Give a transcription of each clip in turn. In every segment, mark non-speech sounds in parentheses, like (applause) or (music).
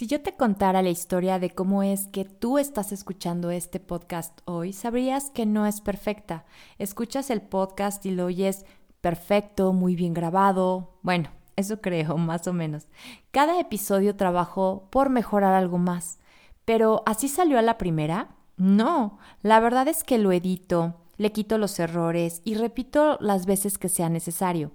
Si yo te contara la historia de cómo es que tú estás escuchando este podcast hoy, sabrías que no es perfecta. Escuchas el podcast y lo oyes perfecto, muy bien grabado. Bueno, eso creo, (laughs) más o menos. Cada episodio trabajó por mejorar algo más. Pero ¿así salió a la primera? No, la verdad es que lo edito, le quito los errores y repito las veces que sea necesario.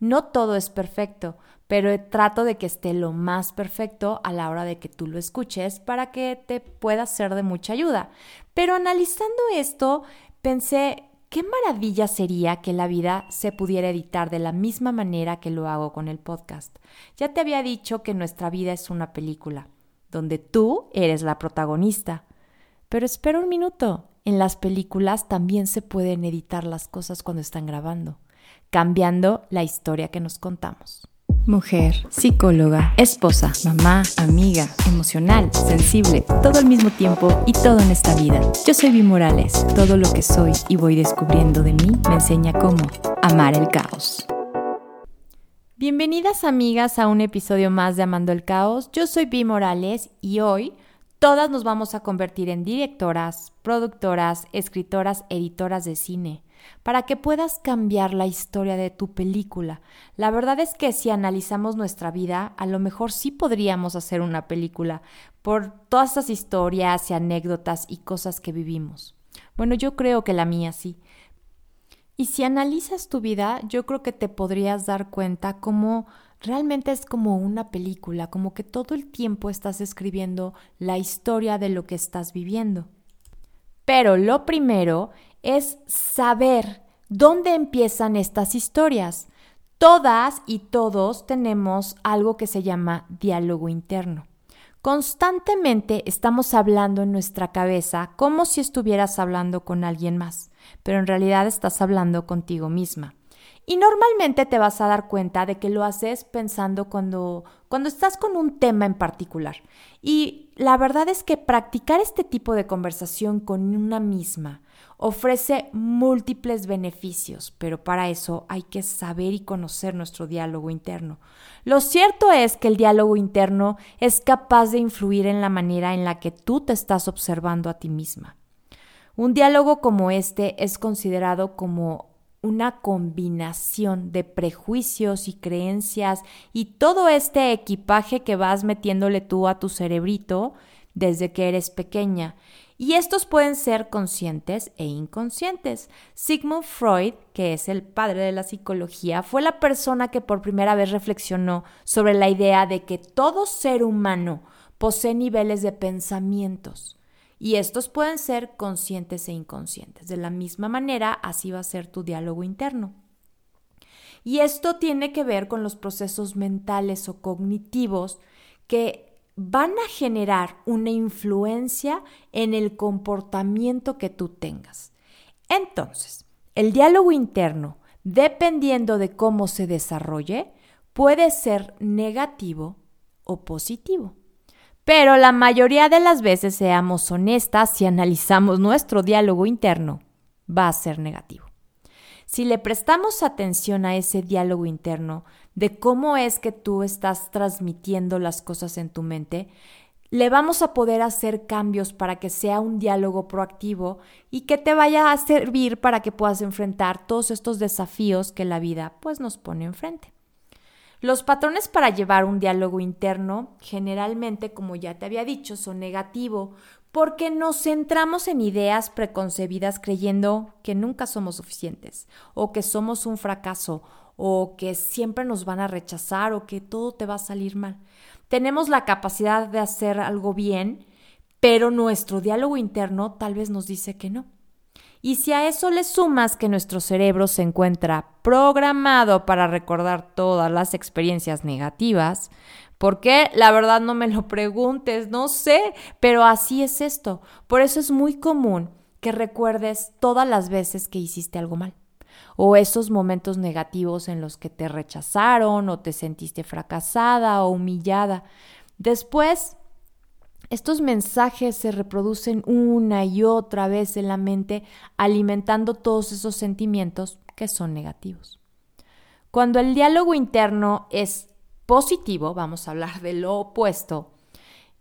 No todo es perfecto, pero trato de que esté lo más perfecto a la hora de que tú lo escuches para que te pueda ser de mucha ayuda. Pero analizando esto, pensé, qué maravilla sería que la vida se pudiera editar de la misma manera que lo hago con el podcast. Ya te había dicho que nuestra vida es una película, donde tú eres la protagonista. Pero espera un minuto, en las películas también se pueden editar las cosas cuando están grabando, cambiando la historia que nos contamos mujer, psicóloga, esposa, mamá, amiga, emocional, sensible, todo al mismo tiempo y todo en esta vida. Yo soy Vi Morales. Todo lo que soy y voy descubriendo de mí me enseña cómo amar el caos. Bienvenidas amigas a un episodio más de Amando el Caos. Yo soy Vi Morales y hoy todas nos vamos a convertir en directoras, productoras, escritoras, editoras de cine para que puedas cambiar la historia de tu película. La verdad es que si analizamos nuestra vida, a lo mejor sí podríamos hacer una película por todas esas historias y anécdotas y cosas que vivimos. Bueno, yo creo que la mía sí. Y si analizas tu vida, yo creo que te podrías dar cuenta cómo realmente es como una película, como que todo el tiempo estás escribiendo la historia de lo que estás viviendo. Pero lo primero es saber dónde empiezan estas historias. Todas y todos tenemos algo que se llama diálogo interno. Constantemente estamos hablando en nuestra cabeza como si estuvieras hablando con alguien más, pero en realidad estás hablando contigo misma. Y normalmente te vas a dar cuenta de que lo haces pensando cuando, cuando estás con un tema en particular. Y la verdad es que practicar este tipo de conversación con una misma ofrece múltiples beneficios, pero para eso hay que saber y conocer nuestro diálogo interno. Lo cierto es que el diálogo interno es capaz de influir en la manera en la que tú te estás observando a ti misma. Un diálogo como este es considerado como una combinación de prejuicios y creencias y todo este equipaje que vas metiéndole tú a tu cerebrito desde que eres pequeña. Y estos pueden ser conscientes e inconscientes. Sigmund Freud, que es el padre de la psicología, fue la persona que por primera vez reflexionó sobre la idea de que todo ser humano posee niveles de pensamientos y estos pueden ser conscientes e inconscientes. De la misma manera, así va a ser tu diálogo interno. Y esto tiene que ver con los procesos mentales o cognitivos que van a generar una influencia en el comportamiento que tú tengas. Entonces, el diálogo interno, dependiendo de cómo se desarrolle, puede ser negativo o positivo. Pero la mayoría de las veces, seamos honestas, si analizamos nuestro diálogo interno, va a ser negativo. Si le prestamos atención a ese diálogo interno de cómo es que tú estás transmitiendo las cosas en tu mente, le vamos a poder hacer cambios para que sea un diálogo proactivo y que te vaya a servir para que puedas enfrentar todos estos desafíos que la vida pues nos pone enfrente. Los patrones para llevar un diálogo interno generalmente, como ya te había dicho, son negativos porque nos centramos en ideas preconcebidas creyendo que nunca somos suficientes o que somos un fracaso o que siempre nos van a rechazar o que todo te va a salir mal. Tenemos la capacidad de hacer algo bien, pero nuestro diálogo interno tal vez nos dice que no. Y si a eso le sumas que nuestro cerebro se encuentra programado para recordar todas las experiencias negativas, porque la verdad no me lo preguntes, no sé, pero así es esto. Por eso es muy común que recuerdes todas las veces que hiciste algo mal o esos momentos negativos en los que te rechazaron o te sentiste fracasada o humillada. Después estos mensajes se reproducen una y otra vez en la mente, alimentando todos esos sentimientos que son negativos. Cuando el diálogo interno es positivo, vamos a hablar de lo opuesto,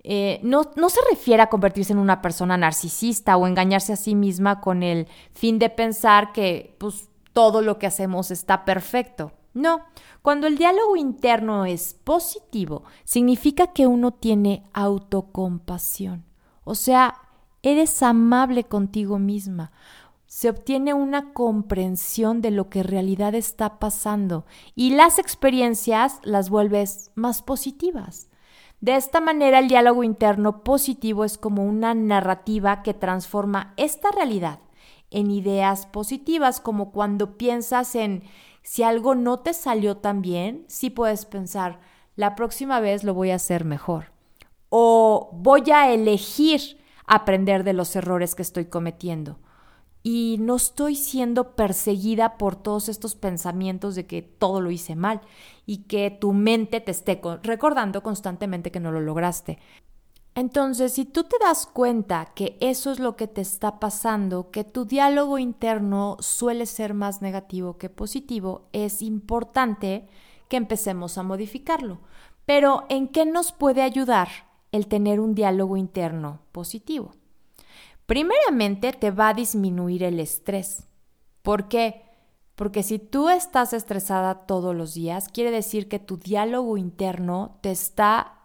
Eh, no, no se refiere a convertirse en una persona narcisista o engañarse a sí misma con el fin de pensar que pues, todo lo que hacemos está perfecto. No, cuando el diálogo interno es positivo, significa que uno tiene autocompasión. O sea, eres amable contigo misma. Se obtiene una comprensión de lo que en realidad está pasando y las experiencias las vuelves más positivas. De esta manera, el diálogo interno positivo es como una narrativa que transforma esta realidad en ideas positivas, como cuando piensas en si algo no te salió tan bien, sí puedes pensar, la próxima vez lo voy a hacer mejor. O voy a elegir aprender de los errores que estoy cometiendo y no estoy siendo perseguida por todos estos pensamientos de que todo lo hice mal y que tu mente te esté recordando constantemente que no lo lograste. Entonces, si tú te das cuenta que eso es lo que te está pasando, que tu diálogo interno suele ser más negativo que positivo, es importante que empecemos a modificarlo. Pero, ¿en qué nos puede ayudar el tener un diálogo interno positivo? Primeramente te va a disminuir el estrés. ¿Por qué? Porque si tú estás estresada todos los días, quiere decir que tu diálogo interno te está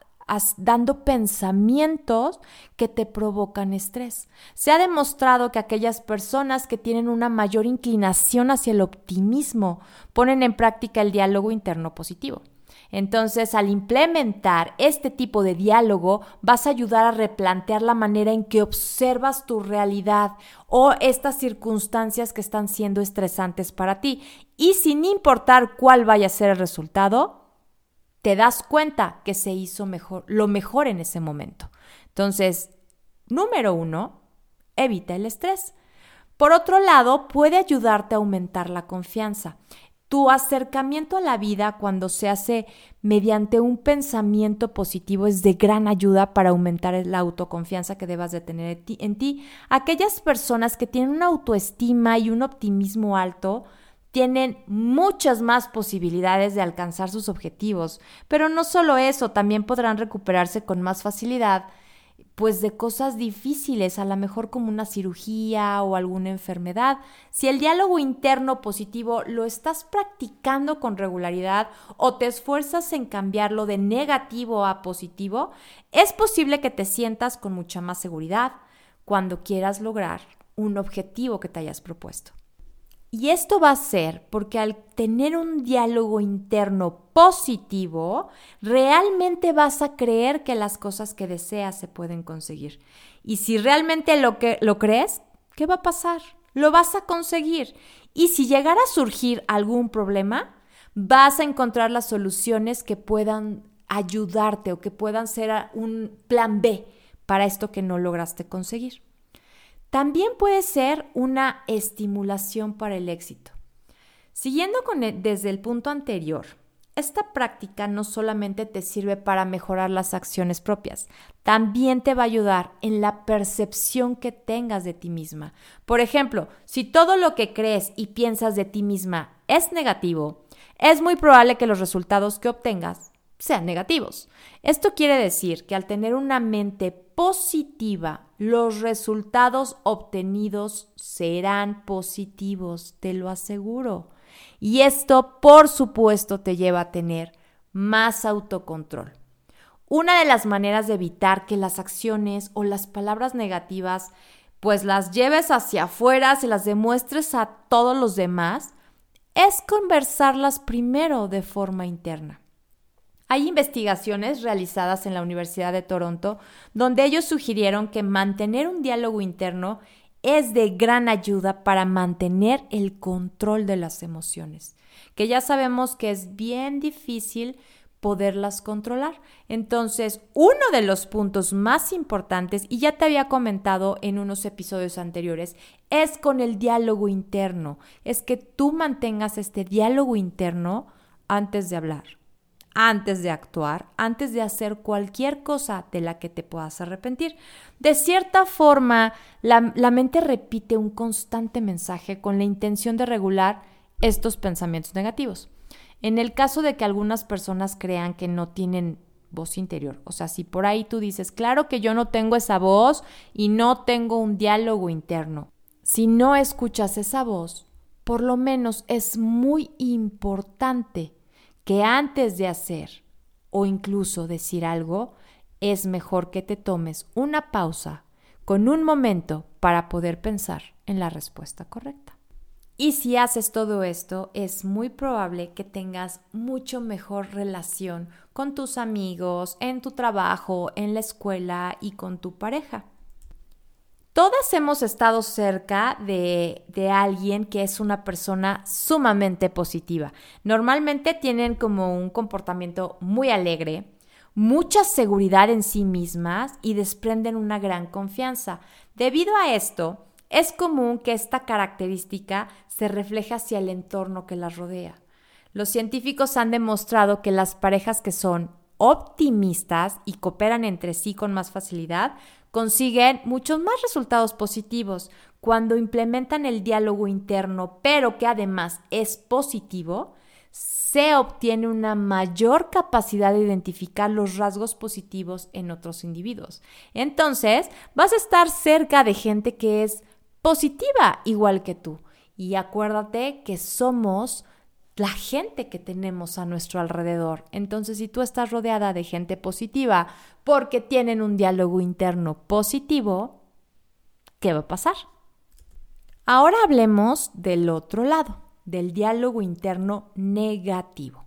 dando pensamientos que te provocan estrés. Se ha demostrado que aquellas personas que tienen una mayor inclinación hacia el optimismo ponen en práctica el diálogo interno positivo. Entonces, al implementar este tipo de diálogo, vas a ayudar a replantear la manera en que observas tu realidad o estas circunstancias que están siendo estresantes para ti. Y sin importar cuál vaya a ser el resultado, te das cuenta que se hizo mejor, lo mejor en ese momento. Entonces, número uno, evita el estrés. Por otro lado, puede ayudarte a aumentar la confianza. Tu acercamiento a la vida cuando se hace mediante un pensamiento positivo es de gran ayuda para aumentar la autoconfianza que debas de tener en ti. Aquellas personas que tienen una autoestima y un optimismo alto tienen muchas más posibilidades de alcanzar sus objetivos, pero no solo eso, también podrán recuperarse con más facilidad pues de cosas difíciles, a lo mejor como una cirugía o alguna enfermedad. Si el diálogo interno positivo lo estás practicando con regularidad o te esfuerzas en cambiarlo de negativo a positivo, es posible que te sientas con mucha más seguridad cuando quieras lograr un objetivo que te hayas propuesto. Y esto va a ser porque al tener un diálogo interno positivo, realmente vas a creer que las cosas que deseas se pueden conseguir. Y si realmente lo, que, lo crees, ¿qué va a pasar? Lo vas a conseguir. Y si llegara a surgir algún problema, vas a encontrar las soluciones que puedan ayudarte o que puedan ser un plan B para esto que no lograste conseguir. También puede ser una estimulación para el éxito. Siguiendo con e, desde el punto anterior, esta práctica no solamente te sirve para mejorar las acciones propias, también te va a ayudar en la percepción que tengas de ti misma. Por ejemplo, si todo lo que crees y piensas de ti misma es negativo, es muy probable que los resultados que obtengas sean negativos. Esto quiere decir que al tener una mente positiva, los resultados obtenidos serán positivos, te lo aseguro. Y esto, por supuesto, te lleva a tener más autocontrol. Una de las maneras de evitar que las acciones o las palabras negativas pues las lleves hacia afuera, se las demuestres a todos los demás, es conversarlas primero de forma interna. Hay investigaciones realizadas en la Universidad de Toronto donde ellos sugirieron que mantener un diálogo interno es de gran ayuda para mantener el control de las emociones, que ya sabemos que es bien difícil poderlas controlar. Entonces, uno de los puntos más importantes, y ya te había comentado en unos episodios anteriores, es con el diálogo interno, es que tú mantengas este diálogo interno antes de hablar antes de actuar, antes de hacer cualquier cosa de la que te puedas arrepentir. De cierta forma, la, mente repite un constante mensaje con la intención de regular estos pensamientos negativos. En el caso de que algunas personas crean que no tienen voz interior. O sea, si por ahí tú dices, claro que yo no tengo esa voz y no tengo un diálogo interno. Si no escuchas esa voz, por lo menos es muy importante que antes de hacer o incluso decir algo, es mejor que te tomes una pausa con un momento para poder pensar en la respuesta correcta. Y si haces todo esto, es muy probable que tengas mucho mejor relación con tus amigos, en tu trabajo, en la escuela y con tu pareja. Todas hemos estado cerca de, de, alguien que es una persona sumamente positiva. Normalmente tienen como un comportamiento muy alegre, mucha seguridad en sí mismas y desprenden una gran confianza. Debido a esto, es común que esta característica se refleje hacia el entorno que las rodea. Los científicos han demostrado que las parejas que son optimistas y cooperan entre sí con más facilidad consiguen muchos más resultados positivos cuando implementan el diálogo interno, pero que además es positivo, se obtiene una mayor capacidad de identificar los rasgos positivos en otros individuos. Entonces, vas a estar cerca de gente que es positiva igual que tú. Y acuérdate que somos la gente que tenemos a nuestro alrededor. Entonces, si tú estás rodeada de gente positiva porque tienen un diálogo interno positivo, ¿qué va a pasar? Ahora hablemos del otro lado, del diálogo interno negativo.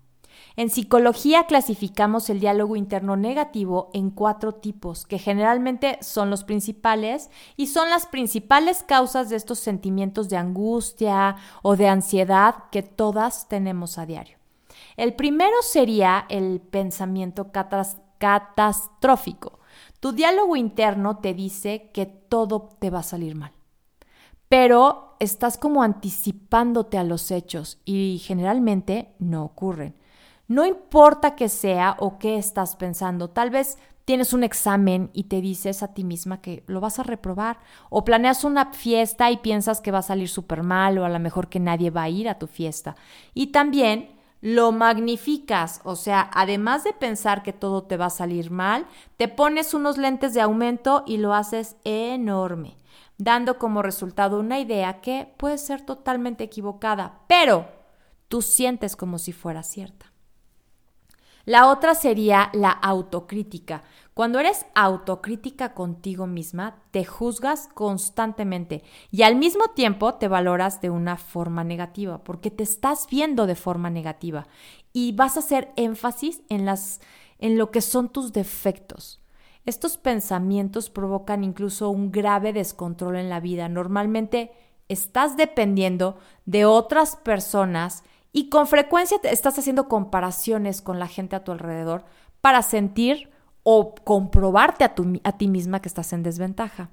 En psicología clasificamos el diálogo interno negativo en cuatro tipos, que generalmente son los principales y son las principales causas de estos sentimientos de angustia o de ansiedad que todas tenemos a diario. El primero sería el pensamiento catastrófico. Tu diálogo interno te dice que todo te va a salir mal, pero estás como anticipándote a los hechos y generalmente no ocurren. No importa qué sea o qué estás pensando, tal vez tienes un examen y te dices a ti misma que lo vas a reprobar, o planeas una fiesta y piensas que va a salir súper mal o a lo mejor que nadie va a ir a tu fiesta. Y también lo magnificas, o sea, además de pensar que todo te va a salir mal, te pones unos lentes de aumento y lo haces enorme, dando como resultado una idea que puede ser totalmente equivocada, pero tú sientes como si fuera cierta. La otra sería la autocrítica. Cuando eres autocrítica contigo misma, te juzgas constantemente y al mismo tiempo te valoras de una forma negativa, porque te estás viendo de forma negativa y vas a hacer énfasis en las en lo que son tus defectos. Estos pensamientos provocan incluso un grave descontrol en la vida. Normalmente estás dependiendo de otras personas y con frecuencia te estás haciendo comparaciones con la gente a tu alrededor para sentir o comprobarte a, a ti misma que estás en desventaja.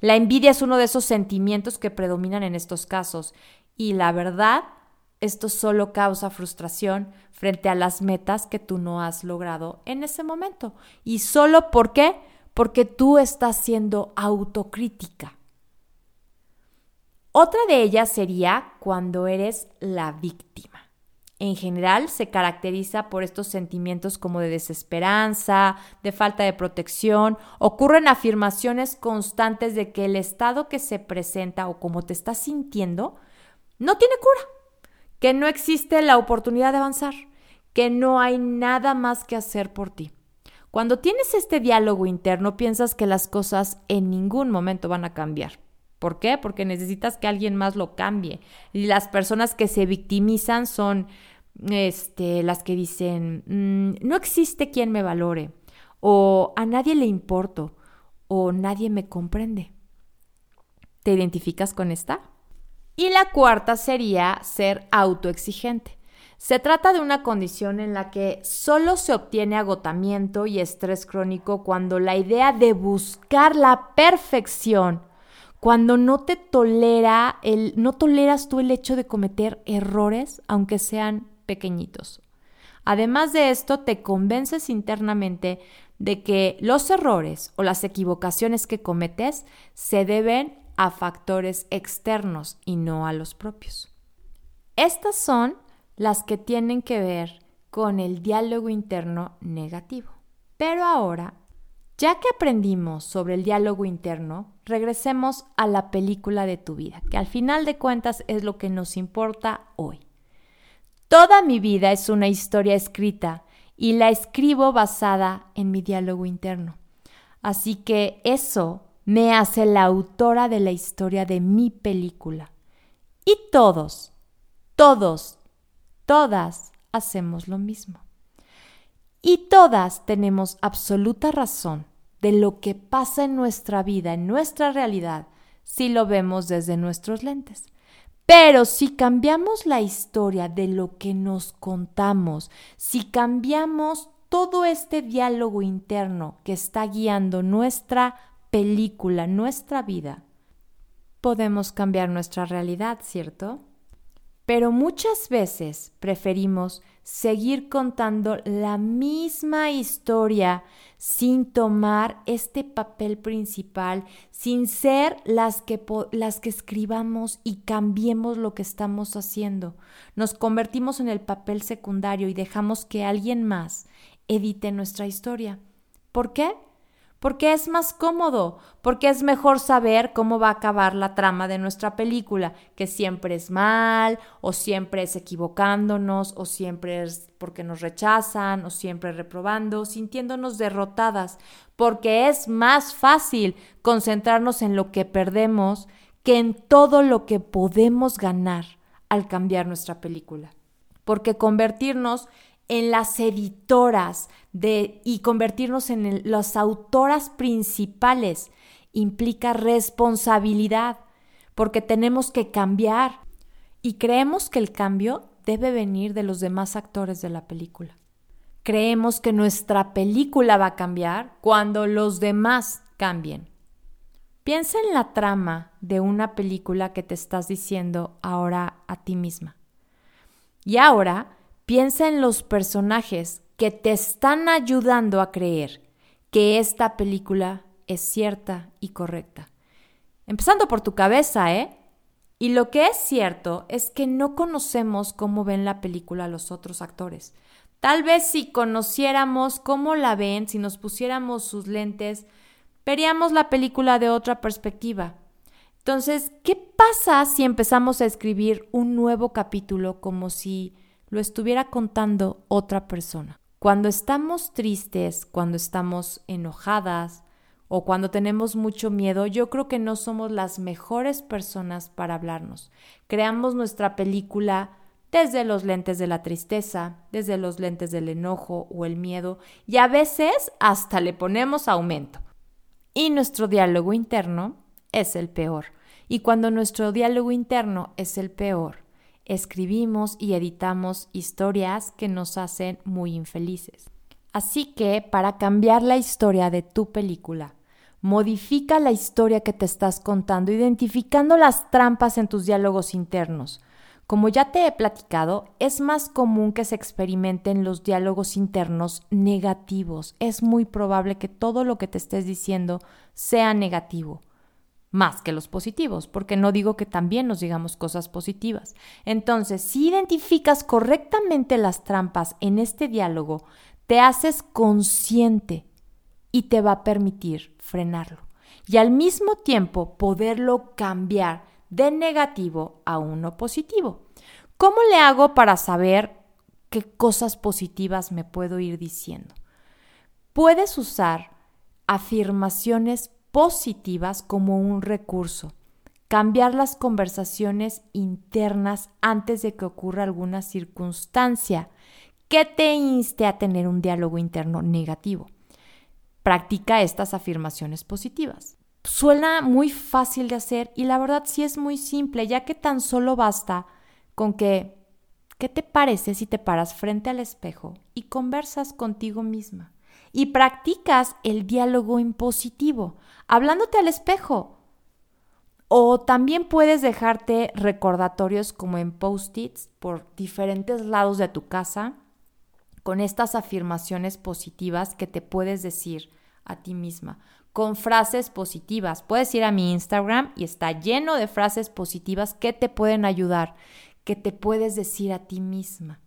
La envidia es uno de esos sentimientos que predominan en estos casos y la verdad, esto solo causa frustración frente a las metas que tú no has logrado en ese momento. ¿Y solo por qué? Porque tú estás siendo autocrítica. Otra de ellas sería cuando eres la víctima. En general se caracteriza por estos sentimientos como de desesperanza, de falta de protección. Ocurren afirmaciones constantes de que el estado que se presenta o como te estás sintiendo no tiene cura, que no existe la oportunidad de avanzar, que no hay nada más que hacer por ti. Cuando tienes este diálogo interno piensas que las cosas en ningún momento van a cambiar ¿Por qué? Porque necesitas que alguien más lo cambie. Y las personas que se victimizan son este, las que dicen, mm, no existe quien me valore, o a nadie le importo, o nadie me comprende. ¿Te identificas con esta? Y la cuarta sería ser autoexigente. Se trata de una condición en la que solo se obtiene agotamiento y estrés crónico cuando la idea de buscar la perfección cuando no te tolera el, no toleras tú el hecho de cometer errores, aunque sean pequeñitos. Además de esto, te convences internamente de que los errores o las equivocaciones que cometes se deben a factores externos y no a los propios. Estas son las que tienen que ver con el diálogo interno negativo. Pero ahora, ya que aprendimos sobre el diálogo interno, regresemos a la película de tu vida, que al final de cuentas es lo que nos importa hoy. Toda mi vida es una historia escrita y la escribo basada en mi diálogo interno. Así que eso me hace la autora de la historia de mi película. Y todos, todos, todas hacemos lo mismo. Y todas tenemos absoluta razón de lo que pasa en nuestra vida, en nuestra realidad, si lo vemos desde nuestros lentes. Pero si cambiamos la historia de lo que nos contamos, si cambiamos todo este diálogo interno que está guiando nuestra película, nuestra vida, podemos cambiar nuestra realidad, ¿cierto? Pero muchas veces preferimos seguir contando la misma historia sin tomar este papel principal, sin ser las que, las que escribamos y cambiemos lo que estamos haciendo. Nos convertimos en el papel secundario y dejamos que alguien más edite nuestra historia. ¿Por qué? Porque es más cómodo, porque es mejor saber cómo va a acabar la trama de nuestra película, que siempre es mal, o siempre es equivocándonos, o siempre es porque nos rechazan, o siempre reprobando, sintiéndonos derrotadas, porque es más fácil concentrarnos en lo que perdemos que en todo lo que podemos ganar al cambiar nuestra película. Porque convertirnos en las editoras de, y convertirnos en las autoras principales implica responsabilidad, porque tenemos que cambiar y creemos que el cambio debe venir de los demás actores de la película. Creemos que nuestra película va a cambiar cuando los demás cambien. Piensa en la trama de una película que te estás diciendo ahora a ti misma. Y ahora Piensa en los personajes que te están ayudando a creer que esta película es cierta y correcta. Empezando por tu cabeza, ¿eh? Y lo que es cierto es que no conocemos cómo ven la película los otros actores. Tal vez si conociéramos cómo la ven, si nos pusiéramos sus lentes, veríamos la película de otra perspectiva. Entonces, ¿qué pasa si empezamos a escribir un nuevo capítulo como si lo estuviera contando otra persona. Cuando estamos tristes, cuando estamos enojadas o cuando tenemos mucho miedo, yo creo que no somos las mejores personas para hablarnos. Creamos nuestra película desde los lentes de la tristeza, desde los lentes del enojo o el miedo, y a veces hasta le ponemos aumento. Y nuestro diálogo interno es el peor. Y cuando nuestro diálogo interno es el peor, escribimos y editamos historias que nos hacen muy infelices. Así que, para cambiar la historia de tu película, modifica la historia que te estás contando, identificando las trampas en tus diálogos internos. Como ya te he platicado, es más común que se experimenten los diálogos internos negativos. Es muy probable que todo lo que te estés diciendo sea negativo más que los positivos, porque no digo que también nos digamos cosas positivas. Entonces, si identificas correctamente las trampas en este diálogo, te haces consciente y te va a permitir frenarlo. Y al mismo tiempo poderlo cambiar de negativo a uno positivo. ¿Cómo le hago para saber qué cosas positivas me puedo ir diciendo? Puedes usar afirmaciones positivas como un recurso. Cambiar las conversaciones internas antes de que ocurra alguna circunstancia que te inste a tener un diálogo interno negativo. Practica estas afirmaciones positivas. Suena muy fácil de hacer y la verdad sí es muy simple, ya que tan solo basta con que, ¿qué te parece si te paras frente al espejo y conversas contigo misma? Y practicas el diálogo impositivo, hablándote al espejo. O también puedes dejarte recordatorios como en post-its por diferentes lados de tu casa con estas afirmaciones positivas que te puedes decir a ti misma, con frases positivas. Puedes ir a mi Instagram y está lleno de frases positivas que te pueden ayudar, que te puedes decir a ti misma.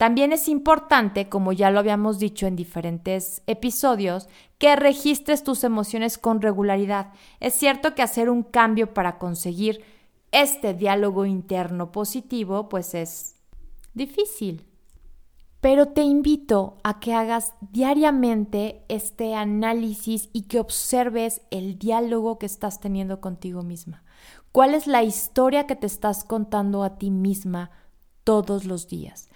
También es importante, como ya lo habíamos dicho en diferentes episodios, que registres tus emociones con regularidad. Es cierto que hacer un cambio para conseguir este diálogo interno positivo, pues es difícil. Pero te invito a que hagas diariamente este análisis y que observes el diálogo que estás teniendo contigo misma. ¿Cuál es la historia que te estás contando a ti misma todos los días?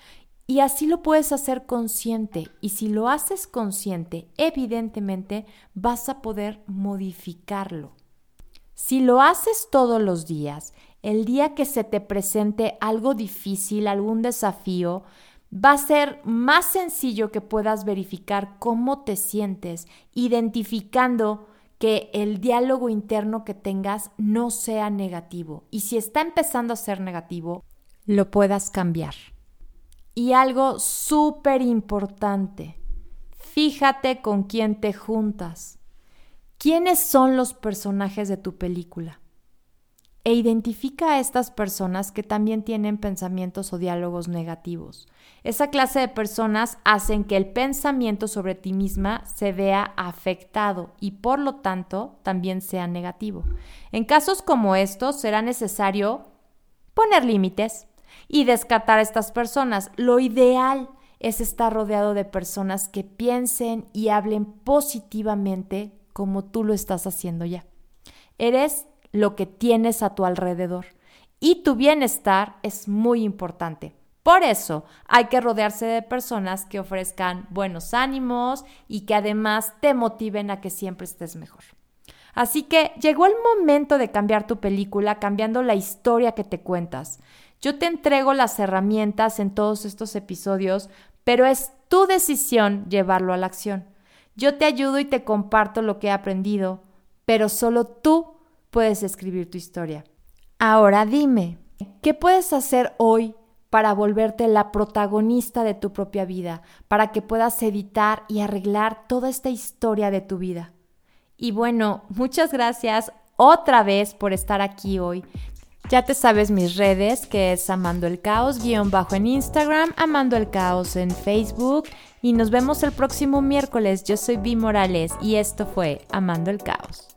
Y así lo puedes hacer consciente. Y si lo haces consciente, evidentemente vas a poder modificarlo. Si lo haces todos los días, el día que se te presente algo difícil, algún desafío, va a ser más sencillo que puedas verificar cómo te sientes, identificando que el diálogo interno que tengas no sea negativo. Y si está empezando a ser negativo, lo puedas cambiar. Y algo súper importante, fíjate con quién te juntas. ¿Quiénes son los personajes de tu película? E identifica a estas personas que también tienen pensamientos o diálogos negativos. Esa clase de personas hacen que el pensamiento sobre ti misma se vea afectado y por lo tanto también sea negativo. En casos como estos será necesario poner límites, y descartar a estas personas. Lo ideal es estar rodeado de personas que piensen y hablen positivamente como tú lo estás haciendo ya. Eres lo que tienes a tu alrededor y tu bienestar es muy importante. Por eso hay que rodearse de personas que ofrezcan buenos ánimos y que además te motiven a que siempre estés mejor. Así que llegó el momento de cambiar tu película, cambiando la historia que te cuentas. Yo te entrego las herramientas en todos estos episodios, pero es tu decisión llevarlo a la acción. Yo te ayudo y te comparto lo que he aprendido, pero solo tú puedes escribir tu historia. Ahora dime, ¿qué puedes hacer hoy para volverte la protagonista de tu propia vida, para que puedas editar y arreglar toda esta historia de tu vida? Y bueno, muchas gracias otra vez por estar aquí hoy. Ya te sabes mis redes, que es Amando el Caos, guion bajo en Instagram, Amando el Caos en Facebook. Y nos vemos el próximo miércoles. Yo soy Vi Morales y esto fue Amando el Caos.